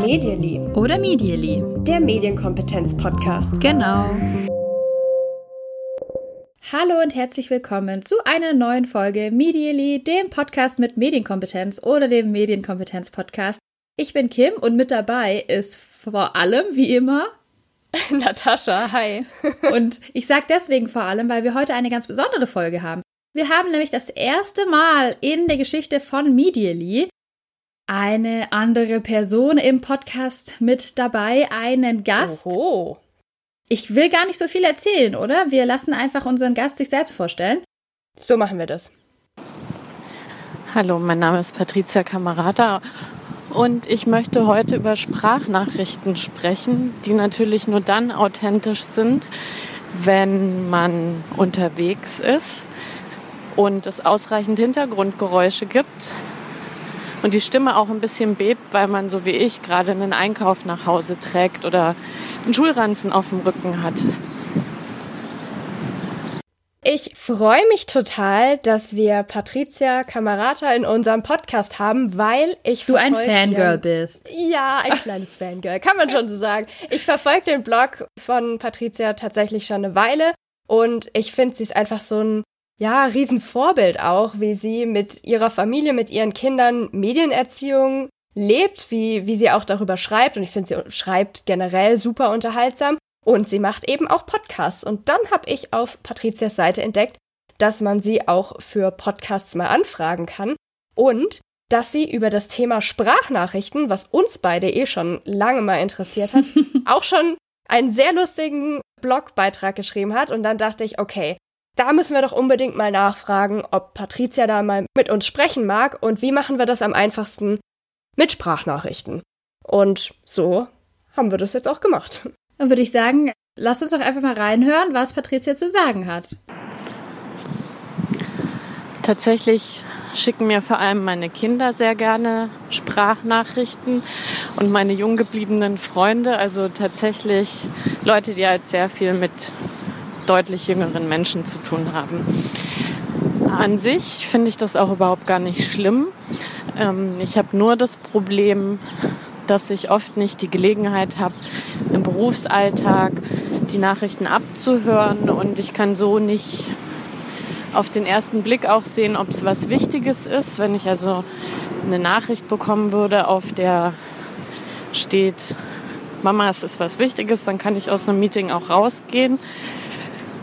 Medially. Oder Medially. Der Medienkompetenz-Podcast. Genau. Hallo und herzlich willkommen zu einer neuen Folge Medially, dem Podcast mit Medienkompetenz oder dem Medienkompetenz-Podcast. Ich bin Kim und mit dabei ist vor allem, wie immer, Natascha, hi. und ich sage deswegen vor allem, weil wir heute eine ganz besondere Folge haben. Wir haben nämlich das erste Mal in der Geschichte von Medially eine andere Person im Podcast mit dabei, einen Gast. Oho. Ich will gar nicht so viel erzählen, oder? Wir lassen einfach unseren Gast sich selbst vorstellen. So machen wir das. Hallo, mein Name ist Patricia Camarata und ich möchte heute über Sprachnachrichten sprechen, die natürlich nur dann authentisch sind, wenn man unterwegs ist und es ausreichend Hintergrundgeräusche gibt und die Stimme auch ein bisschen bebt, weil man so wie ich gerade einen Einkauf nach Hause trägt oder einen Schulranzen auf dem Rücken hat. Ich freue mich total, dass wir Patricia Camarata in unserem Podcast haben, weil ich Du ein Fangirl ihren- bist. Ja, ein kleines Fangirl, kann man schon so sagen. Ich verfolge den Blog von Patricia tatsächlich schon eine Weile und ich finde, sie ist einfach so ein ja, Riesenvorbild auch, wie sie mit ihrer Familie, mit ihren Kindern Medienerziehung lebt, wie, wie sie auch darüber schreibt. Und ich finde, sie schreibt generell super unterhaltsam. Und sie macht eben auch Podcasts. Und dann habe ich auf Patrizias Seite entdeckt, dass man sie auch für Podcasts mal anfragen kann. Und dass sie über das Thema Sprachnachrichten, was uns beide eh schon lange mal interessiert hat, auch schon einen sehr lustigen Blogbeitrag geschrieben hat. Und dann dachte ich, okay, da müssen wir doch unbedingt mal nachfragen, ob Patricia da mal mit uns sprechen mag und wie machen wir das am einfachsten mit Sprachnachrichten. Und so haben wir das jetzt auch gemacht. Dann würde ich sagen, lass uns doch einfach mal reinhören, was Patricia zu sagen hat. Tatsächlich schicken mir vor allem meine Kinder sehr gerne Sprachnachrichten und meine jung gebliebenen Freunde, also tatsächlich Leute, die halt sehr viel mit deutlich jüngeren Menschen zu tun haben. An sich finde ich das auch überhaupt gar nicht schlimm. Ähm, ich habe nur das Problem, dass ich oft nicht die Gelegenheit habe, im Berufsalltag die Nachrichten abzuhören und ich kann so nicht auf den ersten Blick auch sehen, ob es was Wichtiges ist. Wenn ich also eine Nachricht bekommen würde, auf der steht, Mama, es ist was Wichtiges, dann kann ich aus einem Meeting auch rausgehen.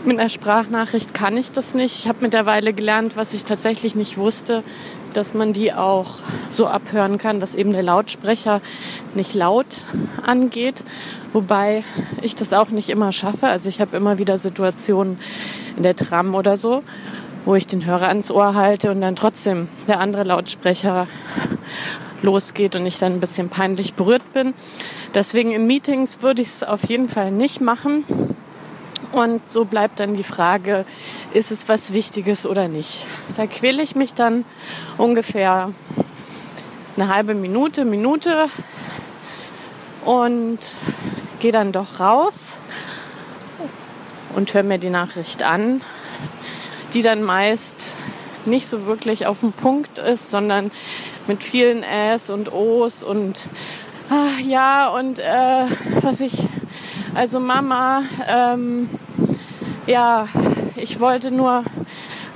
Mit einer Sprachnachricht kann ich das nicht. Ich habe mittlerweile gelernt, was ich tatsächlich nicht wusste, dass man die auch so abhören kann, dass eben der Lautsprecher nicht laut angeht. Wobei ich das auch nicht immer schaffe. Also ich habe immer wieder Situationen in der Tram oder so, wo ich den Hörer ans Ohr halte und dann trotzdem der andere Lautsprecher losgeht und ich dann ein bisschen peinlich berührt bin. Deswegen in Meetings würde ich es auf jeden Fall nicht machen. Und so bleibt dann die Frage, ist es was Wichtiges oder nicht? Da quäle ich mich dann ungefähr eine halbe Minute, Minute und gehe dann doch raus und höre mir die Nachricht an, die dann meist nicht so wirklich auf den Punkt ist, sondern mit vielen Äs und Os und ah, ja und äh, was ich also Mama, ähm, ja, ich wollte nur,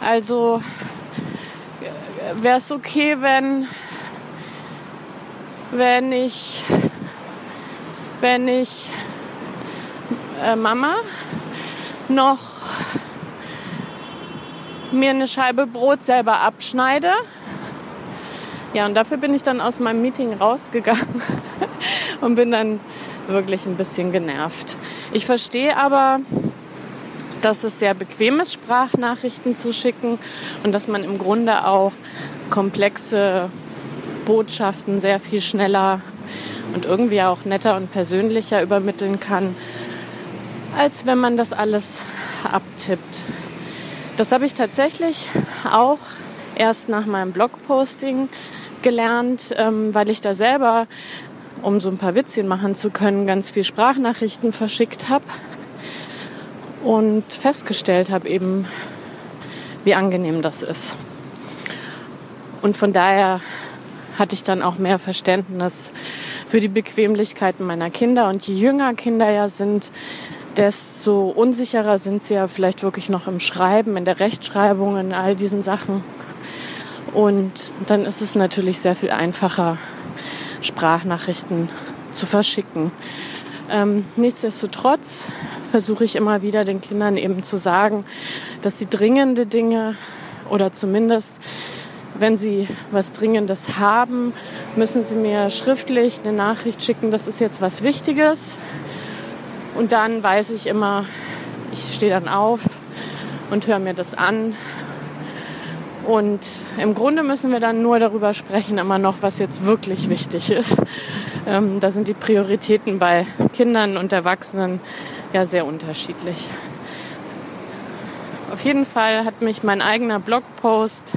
also wäre es okay, wenn, wenn ich, wenn ich äh, Mama noch mir eine Scheibe Brot selber abschneide. Ja, und dafür bin ich dann aus meinem Meeting rausgegangen und bin dann wirklich ein bisschen genervt. Ich verstehe aber, dass es sehr bequem ist, Sprachnachrichten zu schicken und dass man im Grunde auch komplexe Botschaften sehr viel schneller und irgendwie auch netter und persönlicher übermitteln kann, als wenn man das alles abtippt. Das habe ich tatsächlich auch erst nach meinem Blogposting gelernt, ähm, weil ich da selber, um so ein paar Witzchen machen zu können, ganz viel Sprachnachrichten verschickt habe und festgestellt habe eben, wie angenehm das ist. Und von daher hatte ich dann auch mehr Verständnis für die Bequemlichkeiten meiner Kinder. Und je jünger Kinder ja sind, desto unsicherer sind sie ja vielleicht wirklich noch im Schreiben, in der Rechtschreibung, in all diesen Sachen. Und dann ist es natürlich sehr viel einfacher, Sprachnachrichten zu verschicken. Ähm, nichtsdestotrotz versuche ich immer wieder den Kindern eben zu sagen, dass sie dringende Dinge oder zumindest wenn Sie was Dringendes haben, müssen Sie mir schriftlich eine Nachricht schicken, das ist jetzt was Wichtiges. Und dann weiß ich immer, ich stehe dann auf und höre mir das an. Und im Grunde müssen wir dann nur darüber sprechen, immer noch, was jetzt wirklich wichtig ist. Ähm, da sind die Prioritäten bei Kindern und Erwachsenen ja sehr unterschiedlich. Auf jeden Fall hat mich mein eigener Blogpost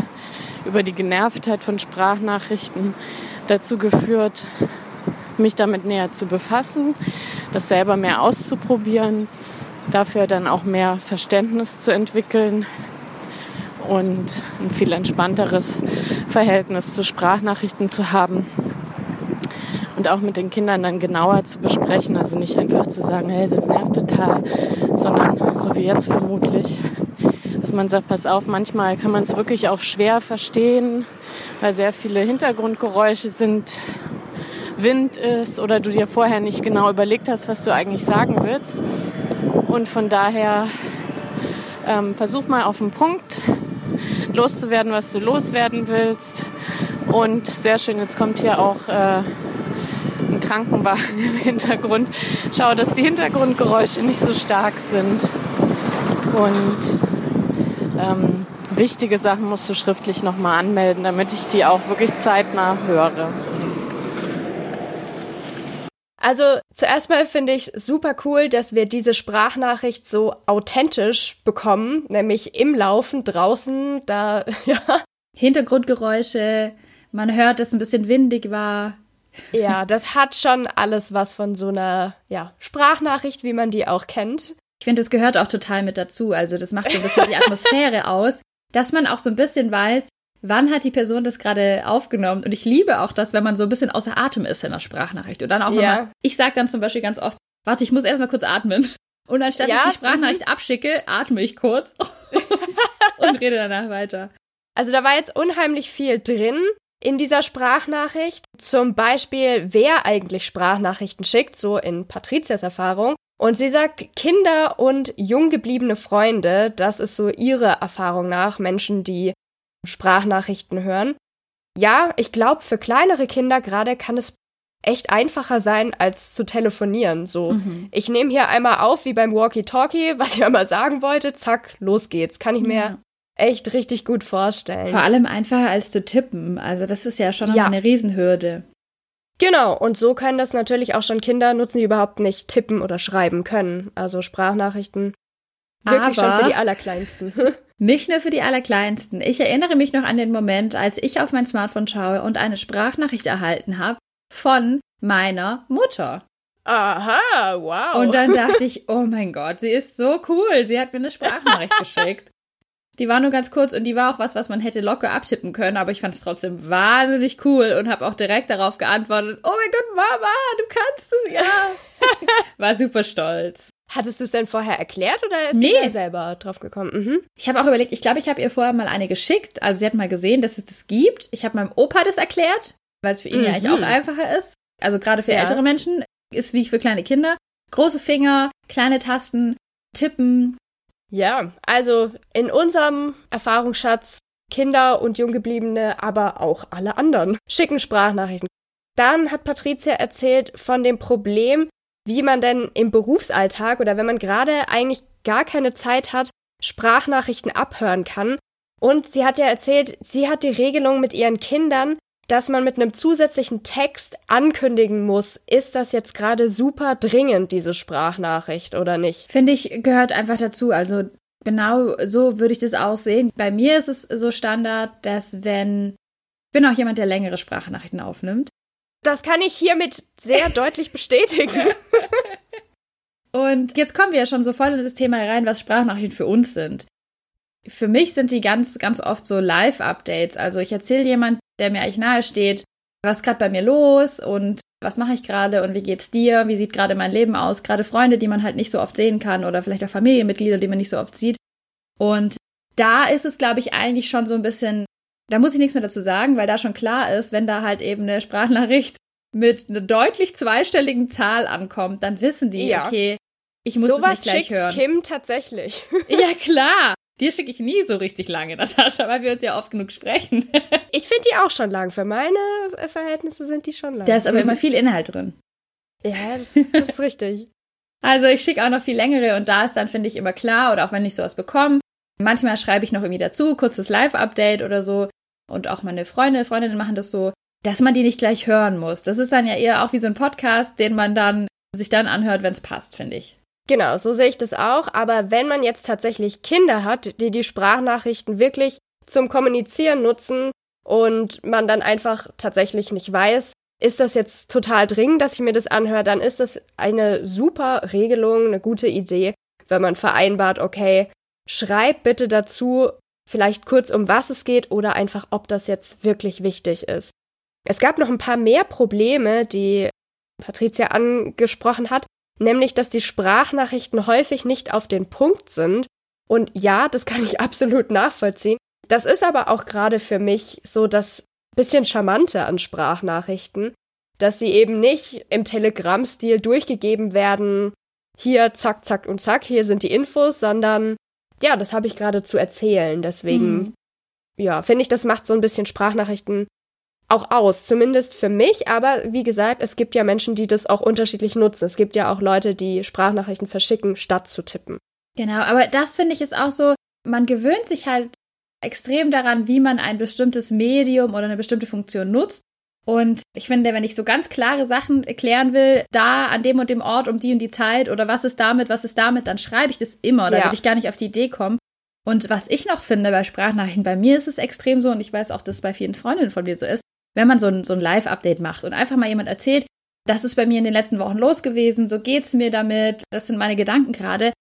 über die Genervtheit von Sprachnachrichten dazu geführt, mich damit näher zu befassen, das selber mehr auszuprobieren, dafür dann auch mehr Verständnis zu entwickeln und ein viel entspannteres Verhältnis zu Sprachnachrichten zu haben und auch mit den Kindern dann genauer zu besprechen. Also nicht einfach zu sagen, hey, das nervt total, sondern so wie jetzt vermutlich dass man sagt, pass auf, manchmal kann man es wirklich auch schwer verstehen, weil sehr viele Hintergrundgeräusche sind, Wind ist oder du dir vorher nicht genau überlegt hast, was du eigentlich sagen willst. Und von daher ähm, versuch mal auf den Punkt loszuwerden, was du loswerden willst. Und sehr schön, jetzt kommt hier auch äh, ein Krankenwagen im Hintergrund. Schau, dass die Hintergrundgeräusche nicht so stark sind. Und ähm, wichtige Sachen musst du schriftlich nochmal anmelden, damit ich die auch wirklich zeitnah höre. Also zuerst mal finde ich super cool, dass wir diese Sprachnachricht so authentisch bekommen, nämlich im Laufen draußen, da ja. Hintergrundgeräusche, man hört, dass es ein bisschen windig war. Ja, das hat schon alles was von so einer ja, Sprachnachricht, wie man die auch kennt. Ich finde, das gehört auch total mit dazu. Also das macht so ein bisschen die Atmosphäre aus, dass man auch so ein bisschen weiß, wann hat die Person das gerade aufgenommen. Und ich liebe auch das, wenn man so ein bisschen außer Atem ist in der Sprachnachricht. Und dann auch ja. mal, ich sage dann zum Beispiel ganz oft, warte, ich muss erstmal kurz atmen. Und anstatt ja. ich die Sprachnachricht mhm. abschicke, atme ich kurz und rede danach weiter. Also da war jetzt unheimlich viel drin in dieser Sprachnachricht. Zum Beispiel, wer eigentlich Sprachnachrichten schickt, so in Patrizias Erfahrung. Und sie sagt, Kinder und jung gebliebene Freunde, das ist so ihre Erfahrung nach, Menschen, die Sprachnachrichten hören. Ja, ich glaube, für kleinere Kinder gerade kann es echt einfacher sein, als zu telefonieren. So, mhm. ich nehme hier einmal auf, wie beim Walkie-Talkie, was ich einmal sagen wollte, zack, los geht's. Kann ich mir ja. echt richtig gut vorstellen. Vor allem einfacher als zu tippen. Also, das ist ja schon ja. eine Riesenhürde. Genau, und so können das natürlich auch schon Kinder nutzen, die überhaupt nicht tippen oder schreiben können. Also Sprachnachrichten wirklich Aber schon für die Allerkleinsten. nicht nur für die Allerkleinsten. Ich erinnere mich noch an den Moment, als ich auf mein Smartphone schaue und eine Sprachnachricht erhalten habe von meiner Mutter. Aha, wow. Und dann dachte ich, oh mein Gott, sie ist so cool. Sie hat mir eine Sprachnachricht geschickt. Die war nur ganz kurz und die war auch was, was man hätte locker abtippen können, aber ich fand es trotzdem wahnsinnig cool und habe auch direkt darauf geantwortet, oh mein Gott, Mama, du kannst es, ja. war super stolz. Hattest du es denn vorher erklärt oder ist nee. sie selber drauf gekommen? Mhm. Ich habe auch überlegt, ich glaube, ich habe ihr vorher mal eine geschickt. Also sie hat mal gesehen, dass es das gibt. Ich habe meinem Opa das erklärt, weil es für ihn mhm. ja eigentlich auch einfacher ist. Also gerade für ja. ältere Menschen ist wie für kleine Kinder. Große Finger, kleine Tasten, tippen, ja, also in unserem Erfahrungsschatz Kinder und Junggebliebene, aber auch alle anderen schicken Sprachnachrichten. Dann hat Patricia erzählt von dem Problem, wie man denn im Berufsalltag oder wenn man gerade eigentlich gar keine Zeit hat, Sprachnachrichten abhören kann. Und sie hat ja erzählt, sie hat die Regelung mit ihren Kindern, dass man mit einem zusätzlichen Text ankündigen muss, ist das jetzt gerade super dringend, diese Sprachnachricht oder nicht? Finde ich, gehört einfach dazu. Also genau so würde ich das auch sehen. Bei mir ist es so Standard, dass wenn, ich bin auch jemand, der längere Sprachnachrichten aufnimmt. Das kann ich hiermit sehr deutlich bestätigen. Und jetzt kommen wir ja schon so voll in das Thema rein, was Sprachnachrichten für uns sind. für mich sind die ganz, ganz oft so Live-Updates. Also ich erzähle jemand, der mir eigentlich nahe steht, was ist gerade bei mir los und was mache ich gerade und wie geht's dir? Wie sieht gerade mein Leben aus? Gerade Freunde, die man halt nicht so oft sehen kann oder vielleicht auch Familienmitglieder, die man nicht so oft sieht. Und da ist es, glaube ich, eigentlich schon so ein bisschen, da muss ich nichts mehr dazu sagen, weil da schon klar ist, wenn da halt eben eine Sprachnachricht mit einer deutlich zweistelligen Zahl ankommt, dann wissen die, ja. okay, ich muss so es nicht gleich schickt hören. Kim tatsächlich. ja, klar. Dir schicke ich nie so richtig lange, Natascha, weil wir uns ja oft genug sprechen. ich finde die auch schon lang. Für meine Verhältnisse sind die schon lang. Da ist aber immer viel Inhalt drin. Ja, das, das ist richtig. Also ich schicke auch noch viel längere und da ist dann, finde ich, immer klar, oder auch wenn ich sowas bekomme, manchmal schreibe ich noch irgendwie dazu, kurzes Live-Update oder so. Und auch meine Freunde, Freundinnen machen das so, dass man die nicht gleich hören muss. Das ist dann ja eher auch wie so ein Podcast, den man dann sich dann anhört, wenn es passt, finde ich. Genau, so sehe ich das auch. Aber wenn man jetzt tatsächlich Kinder hat, die die Sprachnachrichten wirklich zum Kommunizieren nutzen und man dann einfach tatsächlich nicht weiß, ist das jetzt total dringend, dass ich mir das anhöre, dann ist das eine super Regelung, eine gute Idee, wenn man vereinbart, okay, schreib bitte dazu vielleicht kurz, um was es geht oder einfach, ob das jetzt wirklich wichtig ist. Es gab noch ein paar mehr Probleme, die Patricia angesprochen hat, nämlich dass die Sprachnachrichten häufig nicht auf den Punkt sind. Und ja, das kann ich absolut nachvollziehen. Das ist aber auch gerade für mich so das bisschen charmante an Sprachnachrichten, dass sie eben nicht im Telegram-Stil durchgegeben werden, hier zack, zack und zack, hier sind die Infos, sondern ja, das habe ich gerade zu erzählen. Deswegen, mhm. ja, finde ich, das macht so ein bisschen Sprachnachrichten auch aus, zumindest für mich. Aber wie gesagt, es gibt ja Menschen, die das auch unterschiedlich nutzen. Es gibt ja auch Leute, die Sprachnachrichten verschicken, statt zu tippen. Genau, aber das finde ich ist auch so, man gewöhnt sich halt extrem daran, wie man ein bestimmtes Medium oder eine bestimmte Funktion nutzt. Und ich finde, wenn ich so ganz klare Sachen erklären will, da an dem und dem Ort um die und die Zeit oder was ist damit, was ist damit, dann schreibe ich das immer. Da ja. würde ich gar nicht auf die Idee kommen. Und was ich noch finde bei Sprachnachrichten, bei mir ist es extrem so, und ich weiß auch, dass es bei vielen Freundinnen von mir so ist, wenn man so ein, so ein Live-Update macht und einfach mal jemand erzählt, das ist bei mir in den letzten Wochen los gewesen, so geht's mir damit, das sind meine Gedanken gerade.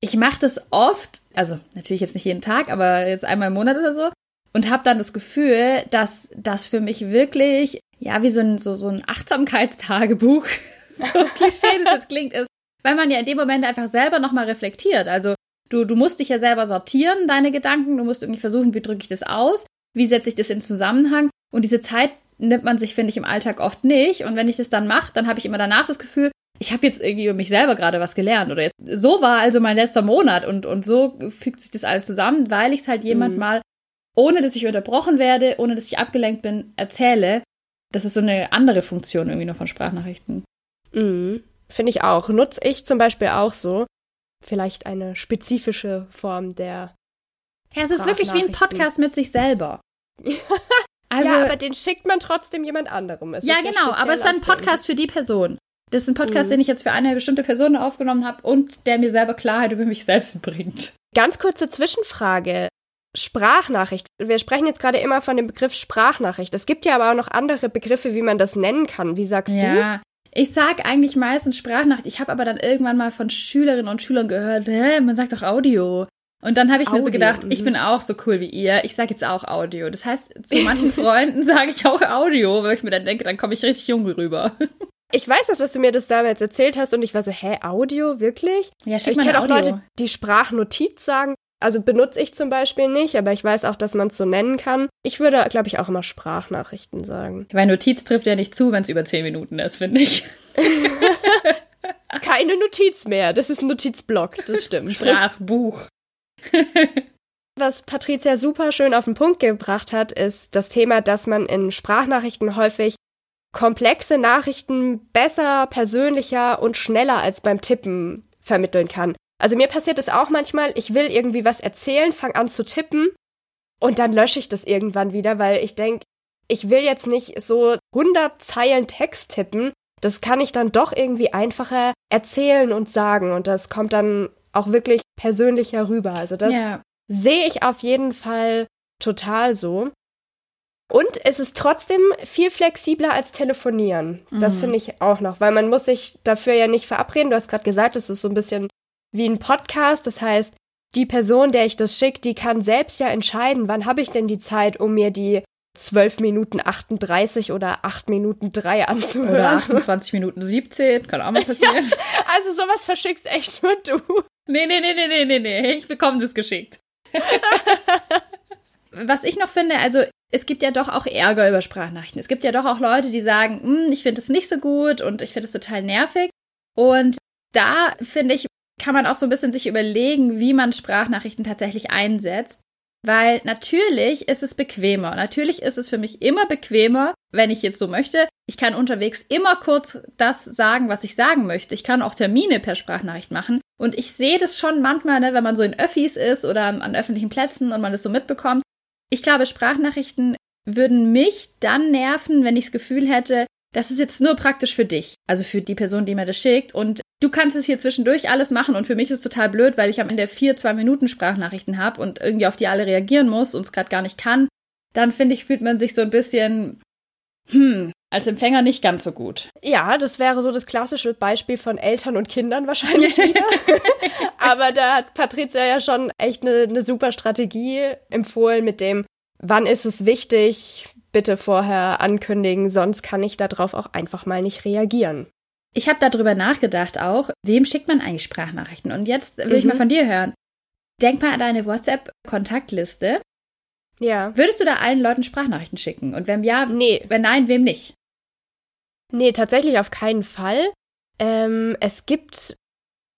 Ich mache das oft, also natürlich jetzt nicht jeden Tag, aber jetzt einmal im Monat oder so, und habe dann das Gefühl, dass das für mich wirklich, ja, wie so ein, so, so ein Achtsamkeitstagebuch, so klischee das jetzt klingt, ist, weil man ja in dem Moment einfach selber nochmal reflektiert. Also du, du musst dich ja selber sortieren, deine Gedanken, du musst irgendwie versuchen, wie drücke ich das aus, wie setze ich das in Zusammenhang. Und diese Zeit nimmt man sich, finde ich, im Alltag oft nicht. Und wenn ich das dann mache, dann habe ich immer danach das Gefühl, ich habe jetzt irgendwie über mich selber gerade was gelernt. Oder jetzt, so war also mein letzter Monat und, und so fügt sich das alles zusammen, weil ich es halt jemand mhm. mal, ohne dass ich unterbrochen werde, ohne dass ich abgelenkt bin, erzähle. Das ist so eine andere Funktion irgendwie noch von Sprachnachrichten. Mhm. Finde ich auch. Nutze ich zum Beispiel auch so. Vielleicht eine spezifische Form der. Ja, es ist wirklich wie ein Podcast mit sich selber. Also, ja, aber den schickt man trotzdem jemand anderem. Es ja, genau, ja aber es ist ein Podcast für die Person. Das ist ein Podcast, mhm. den ich jetzt für eine bestimmte Person aufgenommen habe und der mir selber Klarheit über mich selbst bringt. Ganz kurze Zwischenfrage. Sprachnachricht. Wir sprechen jetzt gerade immer von dem Begriff Sprachnachricht. Es gibt ja aber auch noch andere Begriffe, wie man das nennen kann. Wie sagst ja. du? Ja, ich sag eigentlich meistens Sprachnachricht. Ich habe aber dann irgendwann mal von Schülerinnen und Schülern gehört, hä, man sagt doch Audio. Und dann habe ich Audio, mir so gedacht, ich mhm. bin auch so cool wie ihr. Ich sage jetzt auch Audio. Das heißt, zu manchen Freunden sage ich auch Audio, weil ich mir dann denke, dann komme ich richtig jung rüber. Ich weiß auch, dass du mir das damals erzählt hast und ich war so, hä, Audio, wirklich? Ja, schick ich kenne auch Leute, die Sprachnotiz sagen. Also benutze ich zum Beispiel nicht, aber ich weiß auch, dass man es so nennen kann. Ich würde, glaube ich, auch immer Sprachnachrichten sagen. Weil Notiz trifft ja nicht zu, wenn es über zehn Minuten ist, finde ich. Keine Notiz mehr. Das ist ein Notizblock, das stimmt. Sprachbuch. Was Patricia super schön auf den Punkt gebracht hat, ist das Thema, dass man in Sprachnachrichten häufig komplexe Nachrichten besser, persönlicher und schneller als beim Tippen vermitteln kann. Also mir passiert es auch manchmal, ich will irgendwie was erzählen, fange an zu tippen und dann lösche ich das irgendwann wieder, weil ich denke, ich will jetzt nicht so 100 Zeilen Text tippen. Das kann ich dann doch irgendwie einfacher erzählen und sagen und das kommt dann auch wirklich persönlicher rüber. Also das ja. sehe ich auf jeden Fall total so. Und es ist trotzdem viel flexibler als telefonieren. Das mhm. finde ich auch noch, weil man muss sich dafür ja nicht verabreden. Du hast gerade gesagt, es ist so ein bisschen wie ein Podcast. Das heißt, die Person, der ich das schicke, die kann selbst ja entscheiden, wann habe ich denn die Zeit, um mir die 12 Minuten 38 oder 8 Minuten 3 anzuhören. Oder 28 Minuten 17, kann auch mal passieren. Ja, also sowas verschickst echt nur du. Nee, nee, nee, nee, nee, nee, nee, ich bekomme das geschickt. Was ich noch finde, also es gibt ja doch auch Ärger über Sprachnachrichten. Es gibt ja doch auch Leute, die sagen, hm, ich finde es nicht so gut und ich finde es total nervig. Und da finde ich, kann man auch so ein bisschen sich überlegen, wie man Sprachnachrichten tatsächlich einsetzt. Weil natürlich ist es bequemer. Natürlich ist es für mich immer bequemer, wenn ich jetzt so möchte. Ich kann unterwegs immer kurz das sagen, was ich sagen möchte. Ich kann auch Termine per Sprachnachricht machen. Und ich sehe das schon manchmal, ne, wenn man so in Öffis ist oder an öffentlichen Plätzen und man das so mitbekommt. Ich glaube, Sprachnachrichten würden mich dann nerven, wenn ich das Gefühl hätte, das ist jetzt nur praktisch für dich, also für die Person, die mir das schickt. Und du kannst es hier zwischendurch alles machen und für mich ist es total blöd, weil ich am Ende vier, zwei Minuten Sprachnachrichten habe und irgendwie auf die alle reagieren muss und es gerade gar nicht kann. Dann finde ich, fühlt man sich so ein bisschen, hm, als Empfänger nicht ganz so gut. Ja, das wäre so das klassische Beispiel von Eltern und Kindern wahrscheinlich wieder. Aber da hat Patricia ja schon echt eine, eine super Strategie empfohlen mit dem, wann ist es wichtig, bitte vorher ankündigen, sonst kann ich darauf auch einfach mal nicht reagieren. Ich habe darüber nachgedacht auch, wem schickt man eigentlich Sprachnachrichten? Und jetzt will mhm. ich mal mhm. von dir hören. Denk mal an deine WhatsApp-Kontaktliste. Ja. Würdest du da allen Leuten Sprachnachrichten schicken? Und wenn ja, nee. wenn nein, wem nicht? Nee, tatsächlich auf keinen Fall. Ähm, es gibt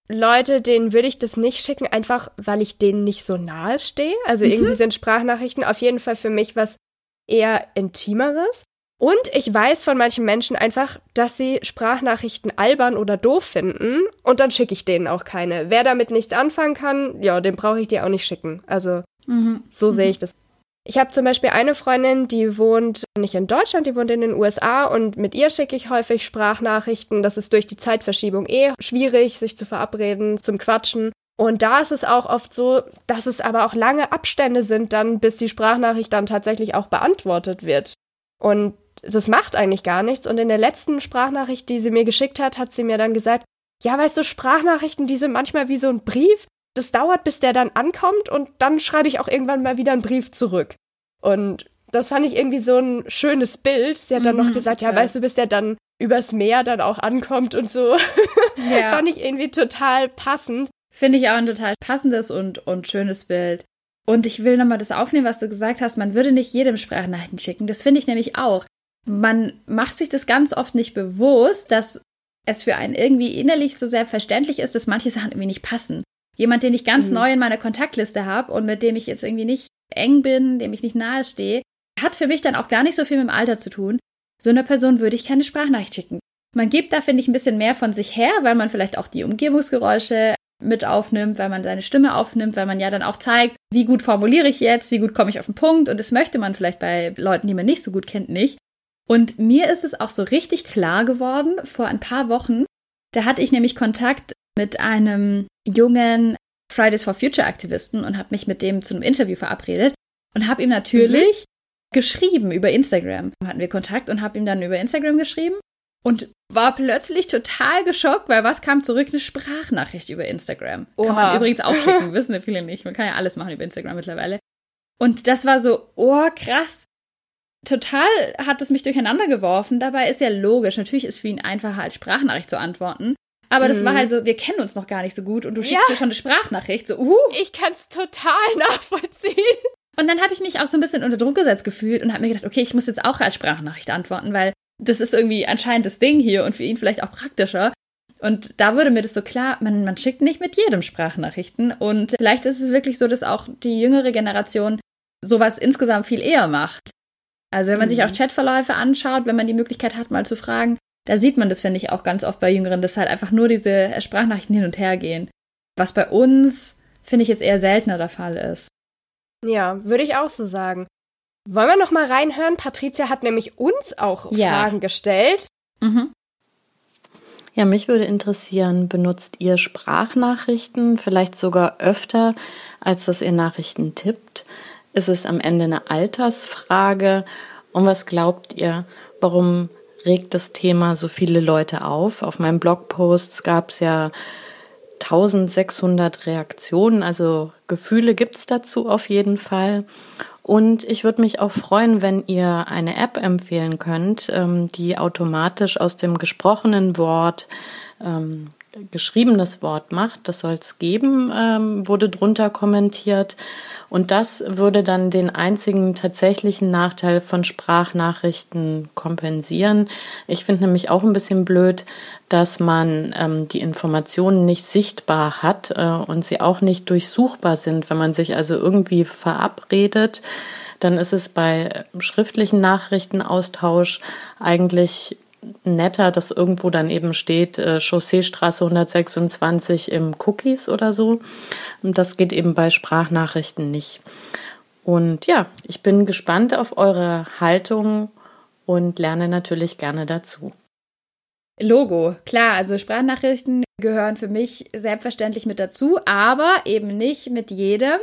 Leute, denen würde ich das nicht schicken, einfach weil ich denen nicht so nahe stehe. Also mhm. irgendwie sind Sprachnachrichten auf jeden Fall für mich was eher Intimeres. Und ich weiß von manchen Menschen einfach, dass sie Sprachnachrichten albern oder doof finden und dann schicke ich denen auch keine. Wer damit nichts anfangen kann, ja, den brauche ich dir auch nicht schicken. Also mhm. so sehe ich das. Ich habe zum Beispiel eine Freundin, die wohnt nicht in Deutschland, die wohnt in den USA und mit ihr schicke ich häufig Sprachnachrichten. Das ist durch die Zeitverschiebung eh schwierig, sich zu verabreden zum Quatschen. Und da ist es auch oft so, dass es aber auch lange Abstände sind, dann bis die Sprachnachricht dann tatsächlich auch beantwortet wird. Und das macht eigentlich gar nichts. Und in der letzten Sprachnachricht, die sie mir geschickt hat, hat sie mir dann gesagt, ja, weißt du, Sprachnachrichten, die sind manchmal wie so ein Brief. Das dauert, bis der dann ankommt und dann schreibe ich auch irgendwann mal wieder einen Brief zurück. Und das fand ich irgendwie so ein schönes Bild. Sie hat dann mhm, noch gesagt, total. ja, weißt du, bis der dann übers Meer dann auch ankommt und so. Ja. fand ich irgendwie total passend. Finde ich auch ein total passendes und, und schönes Bild. Und ich will nochmal das aufnehmen, was du gesagt hast. Man würde nicht jedem Sprachnachrichten schicken. Das finde ich nämlich auch. Man macht sich das ganz oft nicht bewusst, dass es für einen irgendwie innerlich so selbstverständlich ist, dass manche Sachen irgendwie nicht passen. Jemand, den ich ganz mhm. neu in meiner Kontaktliste habe und mit dem ich jetzt irgendwie nicht eng bin, dem ich nicht nahe stehe, hat für mich dann auch gar nicht so viel mit dem Alter zu tun. So einer Person würde ich keine Sprachnachricht schicken. Man gibt da, finde ich, ein bisschen mehr von sich her, weil man vielleicht auch die Umgebungsgeräusche mit aufnimmt, weil man seine Stimme aufnimmt, weil man ja dann auch zeigt, wie gut formuliere ich jetzt, wie gut komme ich auf den Punkt und das möchte man vielleicht bei Leuten, die man nicht so gut kennt, nicht. Und mir ist es auch so richtig klar geworden vor ein paar Wochen, da hatte ich nämlich Kontakt mit einem jungen Fridays for Future Aktivisten und habe mich mit dem zu einem Interview verabredet und habe ihm natürlich mhm. geschrieben über Instagram. Hatten wir Kontakt und habe ihm dann über Instagram geschrieben und war plötzlich total geschockt, weil was kam zurück? Eine Sprachnachricht über Instagram. Oha. Kann man übrigens auch schicken, wissen ja viele nicht. Man kann ja alles machen über Instagram mittlerweile. Und das war so, oh krass. Total hat es mich durcheinander geworfen. Dabei ist ja logisch. Natürlich ist für ihn einfacher als Sprachnachricht zu antworten. Aber das war mhm. halt so, wir kennen uns noch gar nicht so gut und du schickst ja. mir schon eine Sprachnachricht. So, uh. Ich kann es total nachvollziehen. Und dann habe ich mich auch so ein bisschen unter Druck gesetzt gefühlt und habe mir gedacht, okay, ich muss jetzt auch als Sprachnachricht antworten, weil das ist irgendwie anscheinend das Ding hier und für ihn vielleicht auch praktischer. Und da wurde mir das so klar, man, man schickt nicht mit jedem Sprachnachrichten. Und vielleicht ist es wirklich so, dass auch die jüngere Generation sowas insgesamt viel eher macht. Also wenn man mhm. sich auch Chatverläufe anschaut, wenn man die Möglichkeit hat, mal zu fragen, da sieht man das, finde ich, auch ganz oft bei Jüngeren, dass halt einfach nur diese Sprachnachrichten hin und her gehen. Was bei uns, finde ich, jetzt eher seltener der Fall ist. Ja, würde ich auch so sagen. Wollen wir noch mal reinhören? Patricia hat nämlich uns auch ja. Fragen gestellt. Mhm. Ja, mich würde interessieren, benutzt ihr Sprachnachrichten vielleicht sogar öfter, als dass ihr Nachrichten tippt? Ist es am Ende eine Altersfrage? Und was glaubt ihr, warum regt das Thema so viele Leute auf? Auf meinen Blogposts gab es ja 1600 Reaktionen, also Gefühle gibt's dazu auf jeden Fall. Und ich würde mich auch freuen, wenn ihr eine App empfehlen könnt, ähm, die automatisch aus dem gesprochenen Wort ähm, geschriebenes Wort macht. Das soll es geben, ähm, wurde drunter kommentiert. Und das würde dann den einzigen tatsächlichen Nachteil von Sprachnachrichten kompensieren. Ich finde nämlich auch ein bisschen blöd, dass man ähm, die Informationen nicht sichtbar hat äh, und sie auch nicht durchsuchbar sind. Wenn man sich also irgendwie verabredet, dann ist es bei schriftlichen Nachrichtenaustausch eigentlich netter, dass irgendwo dann eben steht äh, Chausseestraße 126 im Cookies oder so. Und das geht eben bei Sprachnachrichten nicht. Und ja, ich bin gespannt auf eure Haltung und lerne natürlich gerne dazu. Logo, klar, also Sprachnachrichten gehören für mich selbstverständlich mit dazu, aber eben nicht mit jedem.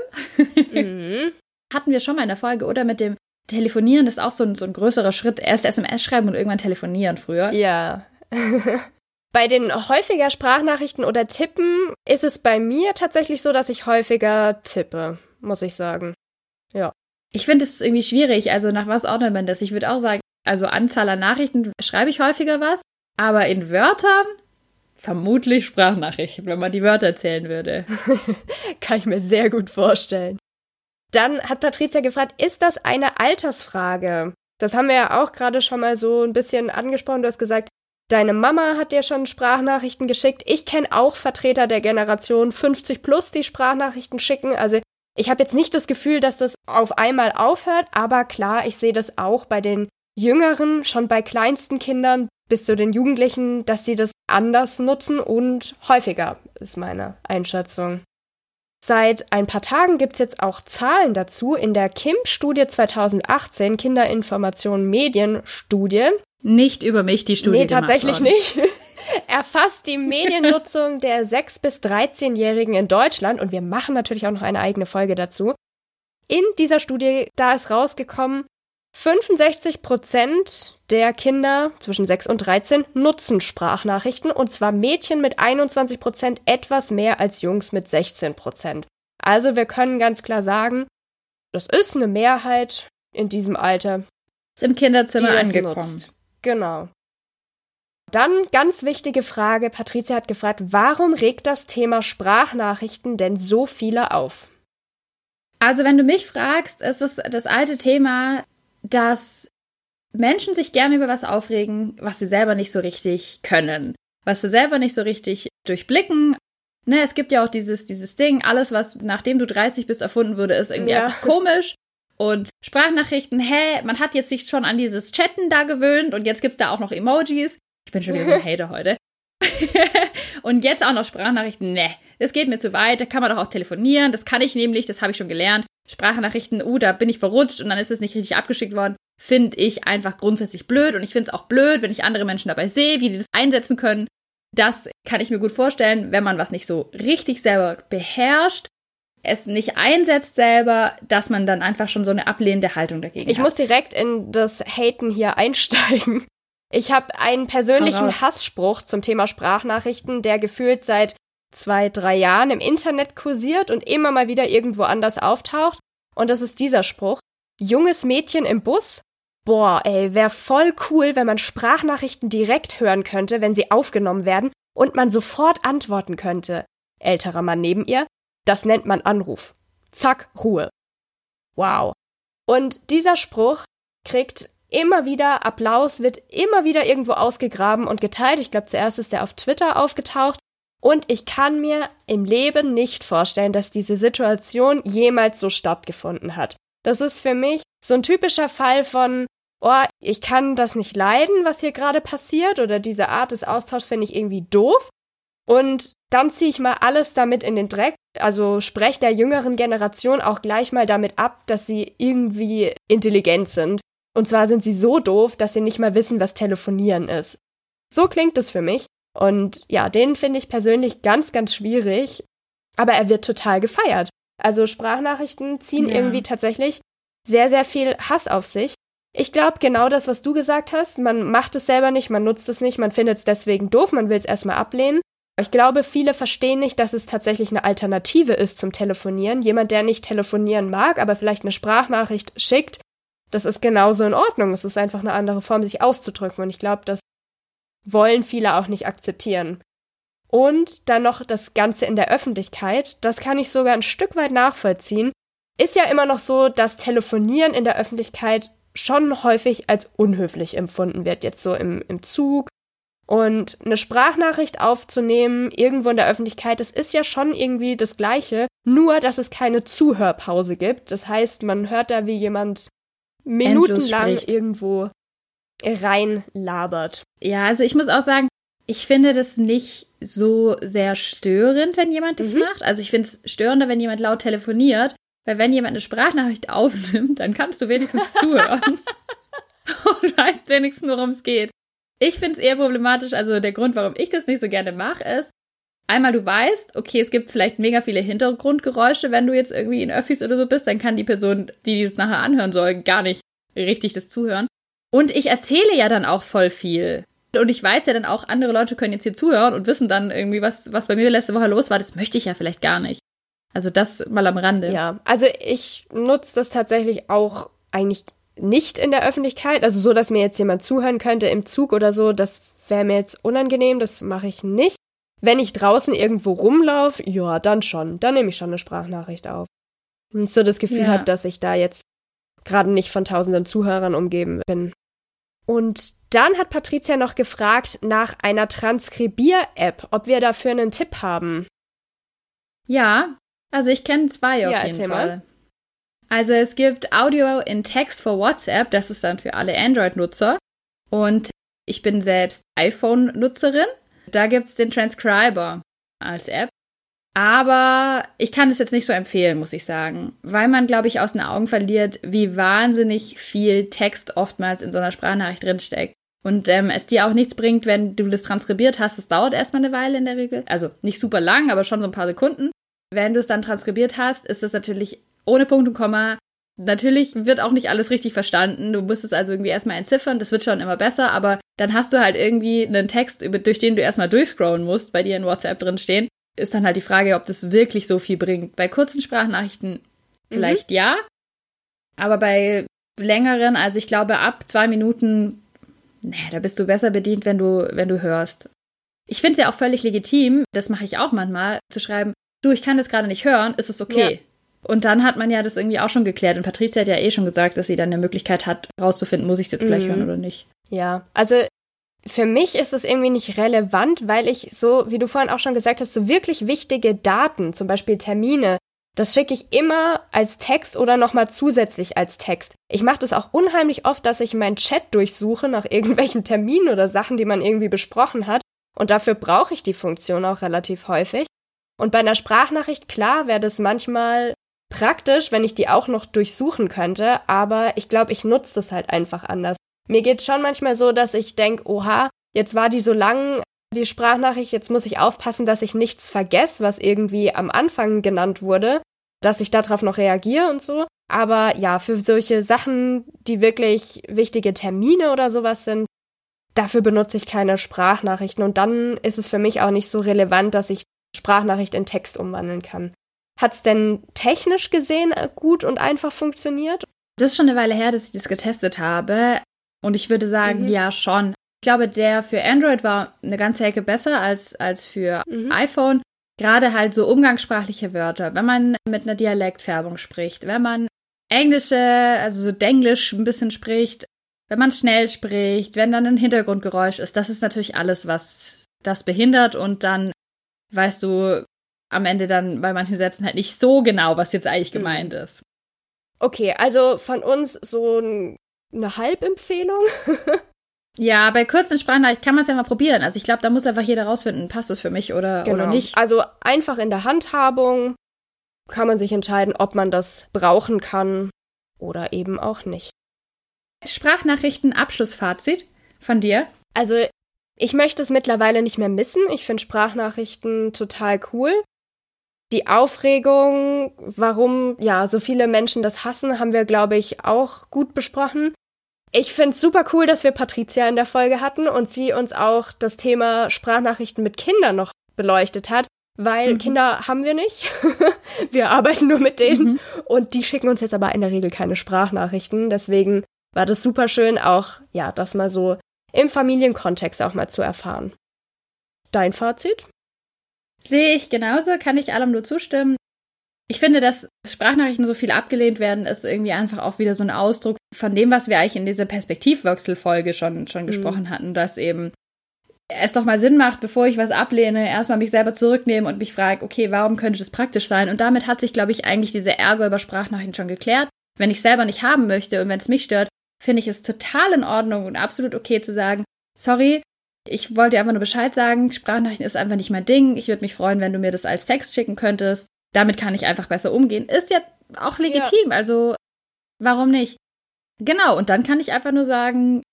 Mhm. Hatten wir schon mal in der Folge, oder mit dem Telefonieren ist auch so ein, so ein größerer Schritt. Erst SMS schreiben und irgendwann telefonieren früher. Ja. bei den häufiger Sprachnachrichten oder Tippen ist es bei mir tatsächlich so, dass ich häufiger tippe, muss ich sagen. Ja. Ich finde es irgendwie schwierig. Also nach was ordnet man das? Ich würde auch sagen, also Anzahl an Nachrichten schreibe ich häufiger was, aber in Wörtern vermutlich Sprachnachrichten, wenn man die Wörter zählen würde. Kann ich mir sehr gut vorstellen. Dann hat Patricia gefragt, ist das eine Altersfrage? Das haben wir ja auch gerade schon mal so ein bisschen angesprochen. Du hast gesagt, deine Mama hat dir schon Sprachnachrichten geschickt. Ich kenne auch Vertreter der Generation 50 plus, die Sprachnachrichten schicken. Also ich habe jetzt nicht das Gefühl, dass das auf einmal aufhört, aber klar, ich sehe das auch bei den Jüngeren, schon bei kleinsten Kindern bis zu den Jugendlichen, dass sie das anders nutzen und häufiger, ist meine Einschätzung. Seit ein paar Tagen gibt es jetzt auch Zahlen dazu. In der KIM-Studie 2018, Kinderinformation Medien-Studie. Nicht über mich die Studie. Nee, tatsächlich worden. nicht. Erfasst die Mediennutzung der 6- bis 13-Jährigen in Deutschland. Und wir machen natürlich auch noch eine eigene Folge dazu. In dieser Studie, da ist rausgekommen, 65 Prozent der Kinder zwischen 6 und 13 nutzen Sprachnachrichten und zwar Mädchen mit 21 Prozent etwas mehr als Jungs mit 16 Prozent. Also wir können ganz klar sagen, das ist eine Mehrheit in diesem Alter. Ist im Kinderzimmer angekommen. Nutzt. Genau. Dann ganz wichtige Frage. Patricia hat gefragt, warum regt das Thema Sprachnachrichten denn so viele auf? Also wenn du mich fragst, ist es das alte Thema, dass Menschen sich gerne über was aufregen, was sie selber nicht so richtig können, was sie selber nicht so richtig durchblicken. Ne, es gibt ja auch dieses, dieses Ding, alles, was nachdem du 30 bist erfunden wurde, ist irgendwie ja. einfach komisch. Und Sprachnachrichten, hä, man hat jetzt sich schon an dieses Chatten da gewöhnt und jetzt gibt's da auch noch Emojis. Ich bin schon wieder so ein Hater heute. und jetzt auch noch Sprachnachrichten, ne, das geht mir zu weit, da kann man doch auch telefonieren, das kann ich nämlich, das habe ich schon gelernt. Sprachnachrichten, uh, da bin ich verrutscht und dann ist es nicht richtig abgeschickt worden, finde ich einfach grundsätzlich blöd. Und ich finde es auch blöd, wenn ich andere Menschen dabei sehe, wie die das einsetzen können. Das kann ich mir gut vorstellen, wenn man was nicht so richtig selber beherrscht, es nicht einsetzt selber, dass man dann einfach schon so eine ablehnende Haltung dagegen ich hat. Ich muss direkt in das Haten hier einsteigen. Ich habe einen persönlichen Hassspruch zum Thema Sprachnachrichten, der gefühlt seit zwei, drei Jahren im Internet kursiert und immer mal wieder irgendwo anders auftaucht. Und das ist dieser Spruch. Junges Mädchen im Bus. Boah, ey, wäre voll cool, wenn man Sprachnachrichten direkt hören könnte, wenn sie aufgenommen werden und man sofort antworten könnte. Älterer Mann neben ihr. Das nennt man Anruf. Zack, Ruhe. Wow. Und dieser Spruch kriegt immer wieder Applaus, wird immer wieder irgendwo ausgegraben und geteilt. Ich glaube, zuerst ist er auf Twitter aufgetaucht und ich kann mir im Leben nicht vorstellen, dass diese Situation jemals so stattgefunden hat. Das ist für mich so ein typischer Fall von, oh, ich kann das nicht leiden, was hier gerade passiert, oder diese Art des Austauschs finde ich irgendwie doof. Und dann ziehe ich mal alles damit in den Dreck. Also spreche der jüngeren Generation auch gleich mal damit ab, dass sie irgendwie intelligent sind. Und zwar sind sie so doof, dass sie nicht mal wissen, was telefonieren ist. So klingt es für mich. Und ja, den finde ich persönlich ganz, ganz schwierig. Aber er wird total gefeiert. Also Sprachnachrichten ziehen ja. irgendwie tatsächlich sehr, sehr viel Hass auf sich. Ich glaube, genau das, was du gesagt hast, man macht es selber nicht, man nutzt es nicht, man findet es deswegen doof, man will es erstmal ablehnen. Ich glaube, viele verstehen nicht, dass es tatsächlich eine Alternative ist zum Telefonieren. Jemand, der nicht telefonieren mag, aber vielleicht eine Sprachnachricht schickt, das ist genauso in Ordnung. Es ist einfach eine andere Form, sich auszudrücken. Und ich glaube, das wollen viele auch nicht akzeptieren. Und dann noch das Ganze in der Öffentlichkeit. Das kann ich sogar ein Stück weit nachvollziehen. Ist ja immer noch so, dass Telefonieren in der Öffentlichkeit schon häufig als unhöflich empfunden wird. Jetzt so im, im Zug und eine Sprachnachricht aufzunehmen, irgendwo in der Öffentlichkeit, das ist ja schon irgendwie das Gleiche, nur dass es keine Zuhörpause gibt. Das heißt, man hört da, wie jemand minutenlang irgendwo reinlabert. Ja, also ich muss auch sagen, ich finde das nicht so sehr störend, wenn jemand das mhm. macht. Also ich finde es störender, wenn jemand laut telefoniert, weil wenn jemand eine Sprachnachricht aufnimmt, dann kannst du wenigstens zuhören und weißt wenigstens, worum es geht. Ich finde es eher problematisch, also der Grund, warum ich das nicht so gerne mache, ist, einmal du weißt, okay, es gibt vielleicht mega viele Hintergrundgeräusche, wenn du jetzt irgendwie in Öffis oder so bist, dann kann die Person, die das nachher anhören soll, gar nicht richtig das zuhören. Und ich erzähle ja dann auch voll viel. Und ich weiß ja dann auch, andere Leute können jetzt hier zuhören und wissen dann irgendwie, was, was bei mir letzte Woche los war. Das möchte ich ja vielleicht gar nicht. Also das mal am Rande. Ja, also ich nutze das tatsächlich auch eigentlich nicht in der Öffentlichkeit, also so, dass mir jetzt jemand zuhören könnte im Zug oder so, das wäre mir jetzt unangenehm, das mache ich nicht. Wenn ich draußen irgendwo rumlaufe, ja, dann schon, dann nehme ich schon eine Sprachnachricht auf. Wenn ich so das Gefühl ja. habe, dass ich da jetzt gerade nicht von tausenden Zuhörern umgeben bin. Und dann hat Patricia noch gefragt nach einer Transkribier-App, ob wir dafür einen Tipp haben. Ja, also ich kenne zwei auf ja, jeden Fall. Mal. Also es gibt Audio in Text für WhatsApp, das ist dann für alle Android-Nutzer. Und ich bin selbst iPhone-Nutzerin. Da gibt es den Transcriber als App. Aber ich kann es jetzt nicht so empfehlen, muss ich sagen, weil man, glaube ich, aus den Augen verliert, wie wahnsinnig viel Text oftmals in so einer Sprachnachricht drinsteckt. Und ähm, es dir auch nichts bringt, wenn du das transkribiert hast. Das dauert erstmal eine Weile in der Regel. Also nicht super lang, aber schon so ein paar Sekunden. Wenn du es dann transkribiert hast, ist es natürlich ohne Punkt und Komma. Natürlich wird auch nicht alles richtig verstanden. Du musst es also irgendwie erstmal entziffern. Das wird schon immer besser, aber dann hast du halt irgendwie einen Text, durch den du erstmal durchscrollen musst, bei dir in WhatsApp drin stehen. Ist dann halt die Frage, ob das wirklich so viel bringt. Bei kurzen Sprachnachrichten vielleicht mhm. ja, aber bei längeren, also ich glaube ab zwei Minuten, nee, da bist du besser bedient, wenn du, wenn du hörst. Ich finde es ja auch völlig legitim, das mache ich auch manchmal, zu schreiben, du, ich kann das gerade nicht hören, ist es okay? Ja. Und dann hat man ja das irgendwie auch schon geklärt. Und Patricia hat ja eh schon gesagt, dass sie dann eine Möglichkeit hat, rauszufinden, muss ich es jetzt gleich mhm. hören oder nicht. Ja, also für mich ist das irgendwie nicht relevant, weil ich so, wie du vorhin auch schon gesagt hast, so wirklich wichtige Daten, zum Beispiel Termine, das schicke ich immer als Text oder nochmal zusätzlich als Text. Ich mache das auch unheimlich oft, dass ich meinen Chat durchsuche nach irgendwelchen Terminen oder Sachen, die man irgendwie besprochen hat. Und dafür brauche ich die Funktion auch relativ häufig. Und bei einer Sprachnachricht, klar, wäre das manchmal praktisch, wenn ich die auch noch durchsuchen könnte, aber ich glaube, ich nutze das halt einfach anders. Mir geht schon manchmal so, dass ich denke, oha, jetzt war die so lang, die Sprachnachricht, jetzt muss ich aufpassen, dass ich nichts vergesse, was irgendwie am Anfang genannt wurde, dass ich darauf noch reagiere und so. Aber ja, für solche Sachen, die wirklich wichtige Termine oder sowas sind, dafür benutze ich keine Sprachnachrichten. Und dann ist es für mich auch nicht so relevant, dass ich Sprachnachricht in Text umwandeln kann. Hat es denn technisch gesehen gut und einfach funktioniert? Das ist schon eine Weile her, dass ich das getestet habe. Und ich würde sagen, mhm. ja, schon. Ich glaube, der für Android war eine ganze Ecke besser als, als für mhm. iPhone. Gerade halt so umgangssprachliche Wörter. Wenn man mit einer Dialektfärbung spricht, wenn man Englische, also so Denglisch ein bisschen spricht, wenn man schnell spricht, wenn dann ein Hintergrundgeräusch ist, das ist natürlich alles, was das behindert und dann weißt du am Ende dann bei manchen Sätzen halt nicht so genau, was jetzt eigentlich mhm. gemeint ist. Okay, also von uns so eine Halbempfehlung. ja, bei kurzen Sprachnachrichten kann man es ja mal probieren. Also ich glaube, da muss einfach jeder rausfinden, passt es für mich oder, genau. oder nicht. Also einfach in der Handhabung kann man sich entscheiden, ob man das brauchen kann oder eben auch nicht. Sprachnachrichten Abschlussfazit von dir? Also ich möchte es mittlerweile nicht mehr missen. Ich finde Sprachnachrichten total cool. Die Aufregung, warum ja so viele Menschen das hassen, haben wir, glaube ich, auch gut besprochen. Ich finde es super cool, dass wir Patricia in der Folge hatten und sie uns auch das Thema Sprachnachrichten mit Kindern noch beleuchtet hat, weil Mhm. Kinder haben wir nicht. wir arbeiten nur mit denen Mhm. und die schicken uns jetzt aber in der Regel keine Sprachnachrichten. Deswegen war das super schön, auch ja, das mal so im Familienkontext auch mal zu erfahren. Dein Fazit? Sehe ich genauso, kann ich allem nur zustimmen. Ich finde, dass Sprachnachrichten so viel abgelehnt werden, ist irgendwie einfach auch wieder so ein Ausdruck von dem, was wir eigentlich in dieser Perspektivwechselfolge schon, schon Mhm. gesprochen hatten, dass eben es doch mal Sinn macht, bevor ich was ablehne, erstmal mich selber zurücknehmen und mich frage, okay, warum könnte das praktisch sein? Und damit hat sich, glaube ich, eigentlich diese Ärger über Sprachnachrichten schon geklärt. Wenn ich selber nicht haben möchte und wenn es mich stört, finde ich es total in Ordnung und absolut okay zu sagen, sorry, ich wollte dir einfach nur Bescheid sagen, Sprachnachrichten ist einfach nicht mein Ding. Ich würde mich freuen, wenn du mir das als Text schicken könntest. Damit kann ich einfach besser umgehen. Ist ja auch legitim, also warum nicht? Genau, und dann kann ich einfach nur sagen,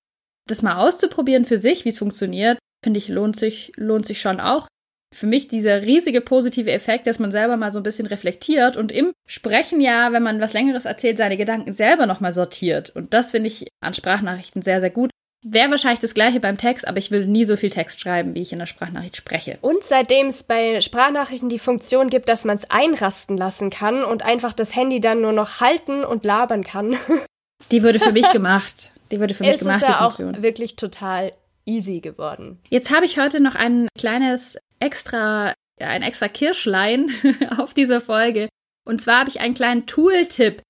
das mal auszuprobieren für sich, wie es funktioniert, finde ich, lohnt sich, lohnt sich schon auch. Für mich dieser riesige positive Effekt, dass man selber mal so ein bisschen reflektiert und im Sprechen ja, wenn man was Längeres erzählt, seine Gedanken selber nochmal sortiert. Und das finde ich an Sprachnachrichten sehr, sehr gut. Wäre wahrscheinlich das gleiche beim Text, aber ich will nie so viel Text schreiben, wie ich in der Sprachnachricht spreche. Und seitdem es bei Sprachnachrichten die Funktion gibt, dass man es einrasten lassen kann und einfach das Handy dann nur noch halten und labern kann, Die wurde für mich gemacht. Die wurde für mich ist gemacht, es die ja auch Funktion. wirklich total easy geworden. Jetzt habe ich heute noch ein kleines extra, ein extra Kirschlein auf dieser Folge. Und zwar habe ich einen kleinen Tool-Tipp.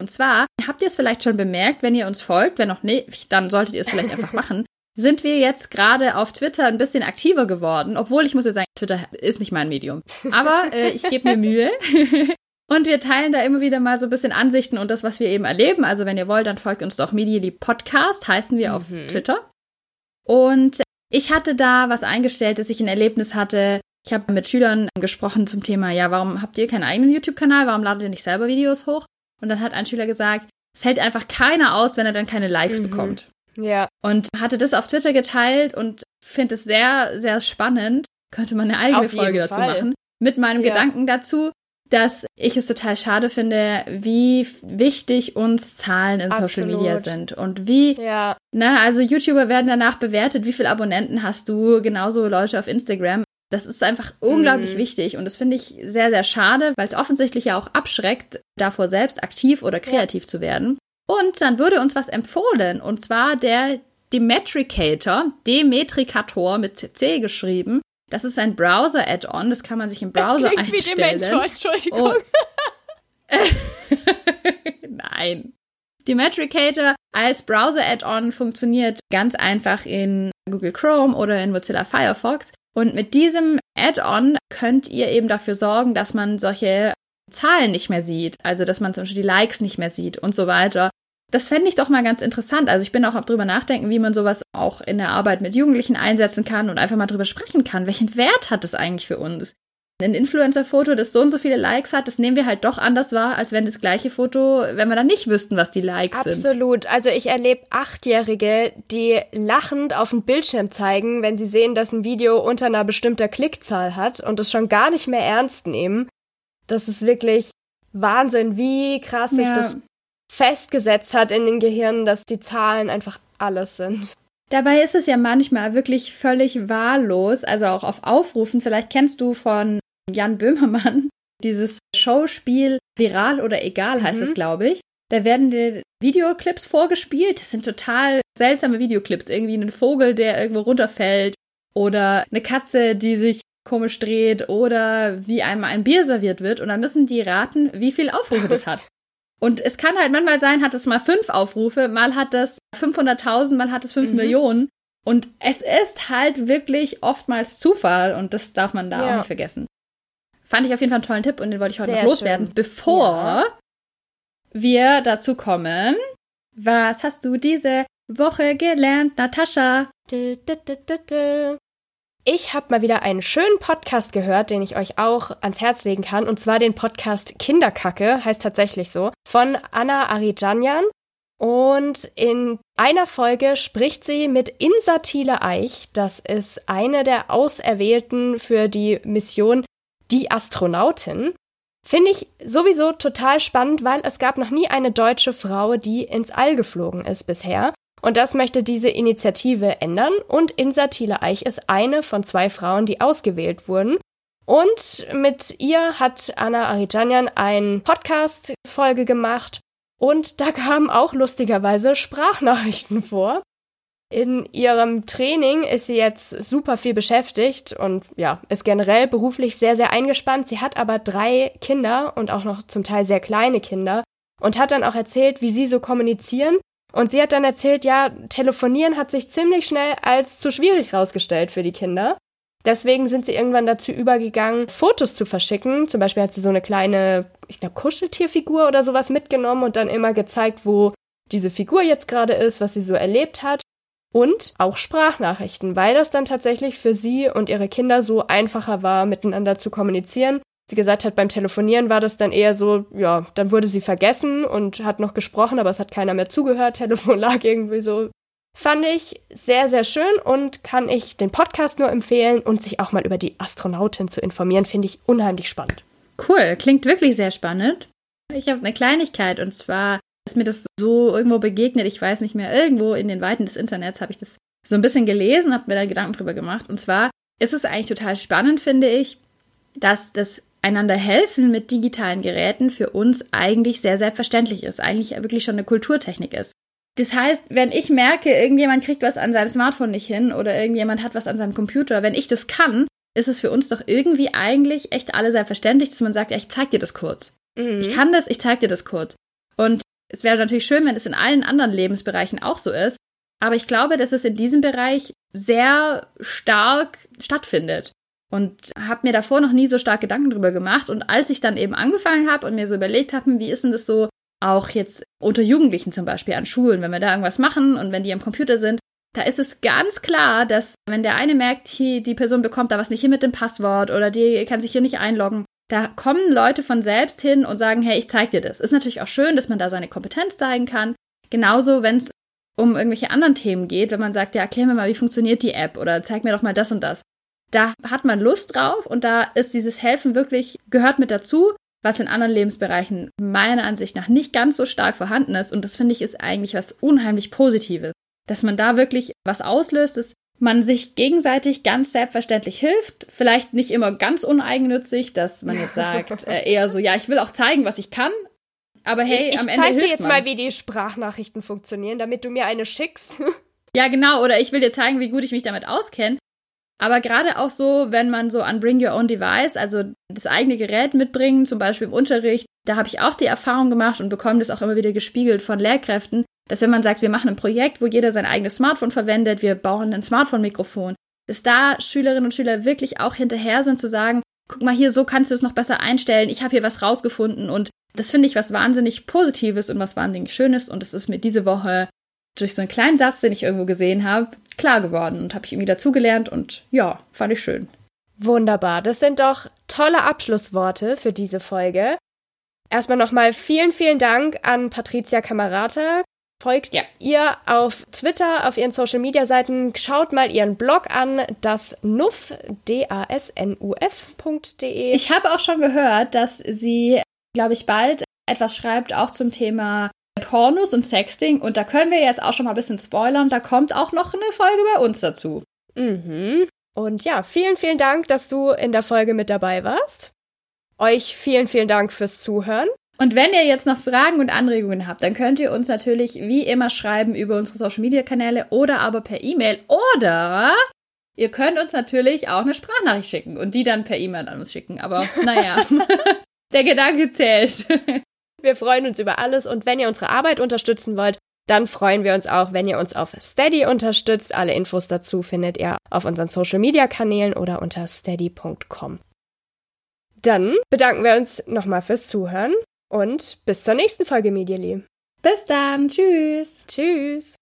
Und zwar habt ihr es vielleicht schon bemerkt, wenn ihr uns folgt, wenn noch nicht, dann solltet ihr es vielleicht einfach machen. Sind wir jetzt gerade auf Twitter ein bisschen aktiver geworden, obwohl ich muss jetzt sagen, Twitter ist nicht mein Medium. Aber äh, ich gebe mir Mühe. Und wir teilen da immer wieder mal so ein bisschen Ansichten und das, was wir eben erleben. Also wenn ihr wollt, dann folgt uns doch Medially Podcast, heißen wir auf Mhm. Twitter. Und ich hatte da was eingestellt, dass ich ein Erlebnis hatte. Ich habe mit Schülern gesprochen zum Thema, ja, warum habt ihr keinen eigenen YouTube-Kanal? Warum ladet ihr nicht selber Videos hoch? Und dann hat ein Schüler gesagt, es hält einfach keiner aus, wenn er dann keine Likes Mhm. bekommt. Ja, Und hatte das auf Twitter geteilt und finde es sehr, sehr spannend. Könnte man eine eigene Auf Folge dazu Fall. machen. Mit meinem Ja. Gedanken dazu, dass ich es total schade finde, wie wichtig uns Zahlen in Social Absolut. Media sind und wie ja, na, also YouTuber werden danach bewertet, wie viele Abonnenten hast du, genauso Leute auf Instagram. Das ist einfach unglaublich Mhm. wichtig und das finde ich sehr, sehr schade, weil es offensichtlich ja auch abschreckt, davor selbst aktiv oder kreativ zu werden. Und dann wurde uns was empfohlen und zwar der Demetricator, Demetricator mit C geschrieben. Das ist ein Browser-Add-on, das kann man sich im Browser das klingt wie einstellen. Dementor, Entschuldigung. Oh. Nein. Die Metricator als Browser-Add-on funktioniert ganz einfach in Google Chrome oder in Mozilla Firefox. Und mit diesem Add-on könnt ihr eben dafür sorgen, dass man solche Zahlen nicht mehr sieht. Also, dass man zum Beispiel die Likes nicht mehr sieht und so weiter. Das fände ich doch mal ganz interessant. Also ich bin auch drüber nachdenken, wie man sowas auch in der Arbeit mit Jugendlichen einsetzen kann und einfach mal drüber sprechen kann. Welchen Wert hat das eigentlich für uns? Ein Influencer-Foto, das so und so viele Likes hat, das nehmen wir halt doch anders wahr, als wenn das gleiche Foto, wenn wir dann nicht wüssten, was die Likes sind. Absolut. Also ich erlebe Achtjährige, die lachend auf den Bildschirm zeigen, wenn sie sehen, dass ein Video unter einer bestimmten Klickzahl hat und es schon gar nicht mehr ernst nehmen. Das ist wirklich Wahnsinn, wie krass sich Ja. das festgesetzt hat in den Gehirnen, dass die Zahlen einfach alles sind. Dabei ist es ja manchmal wirklich völlig wahllos, also auch auf Aufrufen. Vielleicht kennst du von Jan Böhmermann dieses Showspiel Viral oder Egal heißt Mhm. es, glaube ich. Da werden dir Videoclips vorgespielt. Das sind total seltsame Videoclips. Irgendwie ein Vogel, der irgendwo runterfällt oder eine Katze, die sich komisch dreht oder wie einem ein Bier serviert wird. Und dann müssen die raten, wie viel Aufrufe das hat. Und es kann halt manchmal sein, hat es mal fünf Aufrufe, mal hat es 500.000, mal hat es fünf Mhm. Millionen. Und es ist halt wirklich oftmals Zufall und das darf man da Ja. auch nicht vergessen. Fand ich auf jeden Fall einen tollen Tipp und den wollte ich heute Sehr noch loswerden, schön. bevor Ja. wir dazu kommen. Was hast du diese Woche gelernt, Natascha? Ich habe mal wieder einen schönen Podcast gehört, den ich euch auch ans Herz legen kann, und zwar den Podcast Kinderkacke, heißt tatsächlich so, von Anna Arijanyan. Und in einer Folge spricht sie mit Insa Thiele Eich. Das ist eine der Auserwählten für die Mission Die Astronautin. Finde ich sowieso total spannend, weil es gab noch nie eine deutsche Frau, die ins All geflogen ist bisher. Und das möchte diese Initiative ändern. Und Insa Thiele Eich ist eine von zwei Frauen, die ausgewählt wurden. Und mit ihr hat Anna Arijanyan eine Podcast-Folge gemacht. Und da kamen auch lustigerweise Sprachnachrichten vor. In ihrem Training ist sie jetzt super viel beschäftigt und ja, ist generell beruflich sehr, sehr eingespannt. Sie hat aber drei Kinder und auch noch zum Teil sehr kleine Kinder und hat dann auch erzählt, wie sie so kommunizieren. Und sie hat dann erzählt, ja, telefonieren hat sich ziemlich schnell als zu schwierig rausgestellt für die Kinder. Deswegen sind sie irgendwann dazu übergegangen, Fotos zu verschicken. Zum Beispiel hat sie so eine kleine, ich glaube, Kuscheltierfigur oder sowas mitgenommen und dann immer gezeigt, wo diese Figur jetzt gerade ist, was sie so erlebt hat und auch Sprachnachrichten, weil das dann tatsächlich für sie und ihre Kinder so einfacher war, miteinander zu kommunizieren. Sie gesagt hat, beim Telefonieren war das dann eher so, ja, dann wurde sie vergessen und hat noch gesprochen, aber es hat keiner mehr zugehört. Telefon lag irgendwie so. Fand ich sehr, sehr schön und kann ich den Podcast nur empfehlen und sich auch mal über die Astronautin zu informieren, finde ich unheimlich spannend. Cool, klingt wirklich sehr spannend. Ich habe eine Kleinigkeit und zwar ist mir das so irgendwo begegnet, ich weiß nicht mehr, irgendwo in den Weiten des Internets habe ich das so ein bisschen gelesen, habe mir da Gedanken drüber gemacht. Und zwar ist es eigentlich total spannend, finde ich, dass das einander helfen mit digitalen Geräten für uns eigentlich sehr selbstverständlich ist, eigentlich wirklich schon eine Kulturtechnik ist. Das heißt, wenn ich merke, irgendjemand kriegt was an seinem Smartphone nicht hin oder irgendjemand hat was an seinem Computer, wenn ich das kann, ist es für uns doch irgendwie eigentlich echt alle selbstverständlich, dass man sagt, ja, ich zeig dir das kurz. Mhm. Ich kann das, ich zeig dir das kurz. Und es wäre natürlich schön, wenn es in allen anderen Lebensbereichen auch so ist. Aber ich glaube, dass es in diesem Bereich sehr stark stattfindet. Und habe mir davor noch nie so stark Gedanken drüber gemacht. Und als ich dann eben angefangen habe und mir so überlegt habe, hm, wie ist denn das so auch jetzt unter Jugendlichen zum Beispiel an Schulen, wenn wir da irgendwas machen und wenn die am Computer sind, da ist es ganz klar, dass wenn der eine merkt, hier, die Person bekommt da was nicht hin mit dem Passwort oder die kann sich hier nicht einloggen, da kommen Leute von selbst hin und sagen, hey, ich zeig dir das. Ist natürlich auch schön, dass man da seine Kompetenz zeigen kann. Genauso, wenn es um irgendwelche anderen Themen geht, wenn man sagt, ja, erklär mir mal, wie funktioniert die App oder zeig mir doch mal das und das. Da hat man Lust drauf und da ist dieses Helfen wirklich, gehört mit dazu, was in anderen Lebensbereichen meiner Ansicht nach nicht ganz so stark vorhanden ist. Und das finde ich ist eigentlich was unheimlich Positives. Dass man da wirklich was auslöst, das man sich gegenseitig ganz selbstverständlich hilft. Vielleicht nicht immer ganz uneigennützig, dass man jetzt sagt, äh, eher so, ja, ich will auch zeigen, was ich kann. Aber hey, ich, am Ende. Ich zeig dir jetzt man. mal, wie die Sprachnachrichten funktionieren, damit du mir eine schickst. ja, genau. Oder ich will dir zeigen, wie gut ich mich damit auskenne. Aber gerade auch so, wenn man so an Bring Your Own Device, also das eigene Gerät mitbringen, zum Beispiel im Unterricht, da habe ich auch die Erfahrung gemacht und bekomme das auch immer wieder gespiegelt von Lehrkräften, dass wenn man sagt, wir machen ein Projekt, wo jeder sein eigenes Smartphone verwendet, wir bauen ein Smartphone-Mikrofon, dass da Schülerinnen und Schüler wirklich auch hinterher sind zu sagen, guck mal hier, so kannst du es noch besser einstellen, ich habe hier was rausgefunden und das finde ich was wahnsinnig Positives und was wahnsinnig Schönes und es ist mir diese Woche durch so einen kleinen Satz, den ich irgendwo gesehen habe, klar geworden und habe ich irgendwie dazugelernt und ja, fand ich schön. Wunderbar, das sind doch tolle Abschlussworte für diese Folge. Erstmal nochmal vielen, vielen Dank an Patricia Kamerata, Folgt ja. ihr auf Twitter, auf ihren Social Media Seiten, schaut mal ihren Blog an, das nuff, D-A-S-N-U-F.de. Ich habe auch schon gehört, dass sie, glaube ich, bald etwas schreibt, auch zum Thema Pornos und Sexting. Und da können wir jetzt auch schon mal ein bisschen spoilern. Da kommt auch noch eine Folge bei uns dazu. Mhm. Und ja, vielen, vielen Dank, dass du in der Folge mit dabei warst. Euch vielen, vielen Dank fürs Zuhören. Und wenn ihr jetzt noch Fragen und Anregungen habt, dann könnt ihr uns natürlich wie immer schreiben über unsere Social Media Kanäle oder aber per E-Mail oder ihr könnt uns natürlich auch eine Sprachnachricht schicken und die dann per E-Mail an uns schicken. Aber naja, der Gedanke zählt. Wir freuen uns über alles und wenn ihr unsere Arbeit unterstützen wollt, dann freuen wir uns auch, wenn ihr uns auf Steady unterstützt. Alle Infos dazu findet ihr auf unseren Social Media Kanälen oder unter steady.com. Dann bedanken wir uns nochmal fürs Zuhören und bis zur nächsten Folge Medially. Bis dann. Tschüss. Tschüss.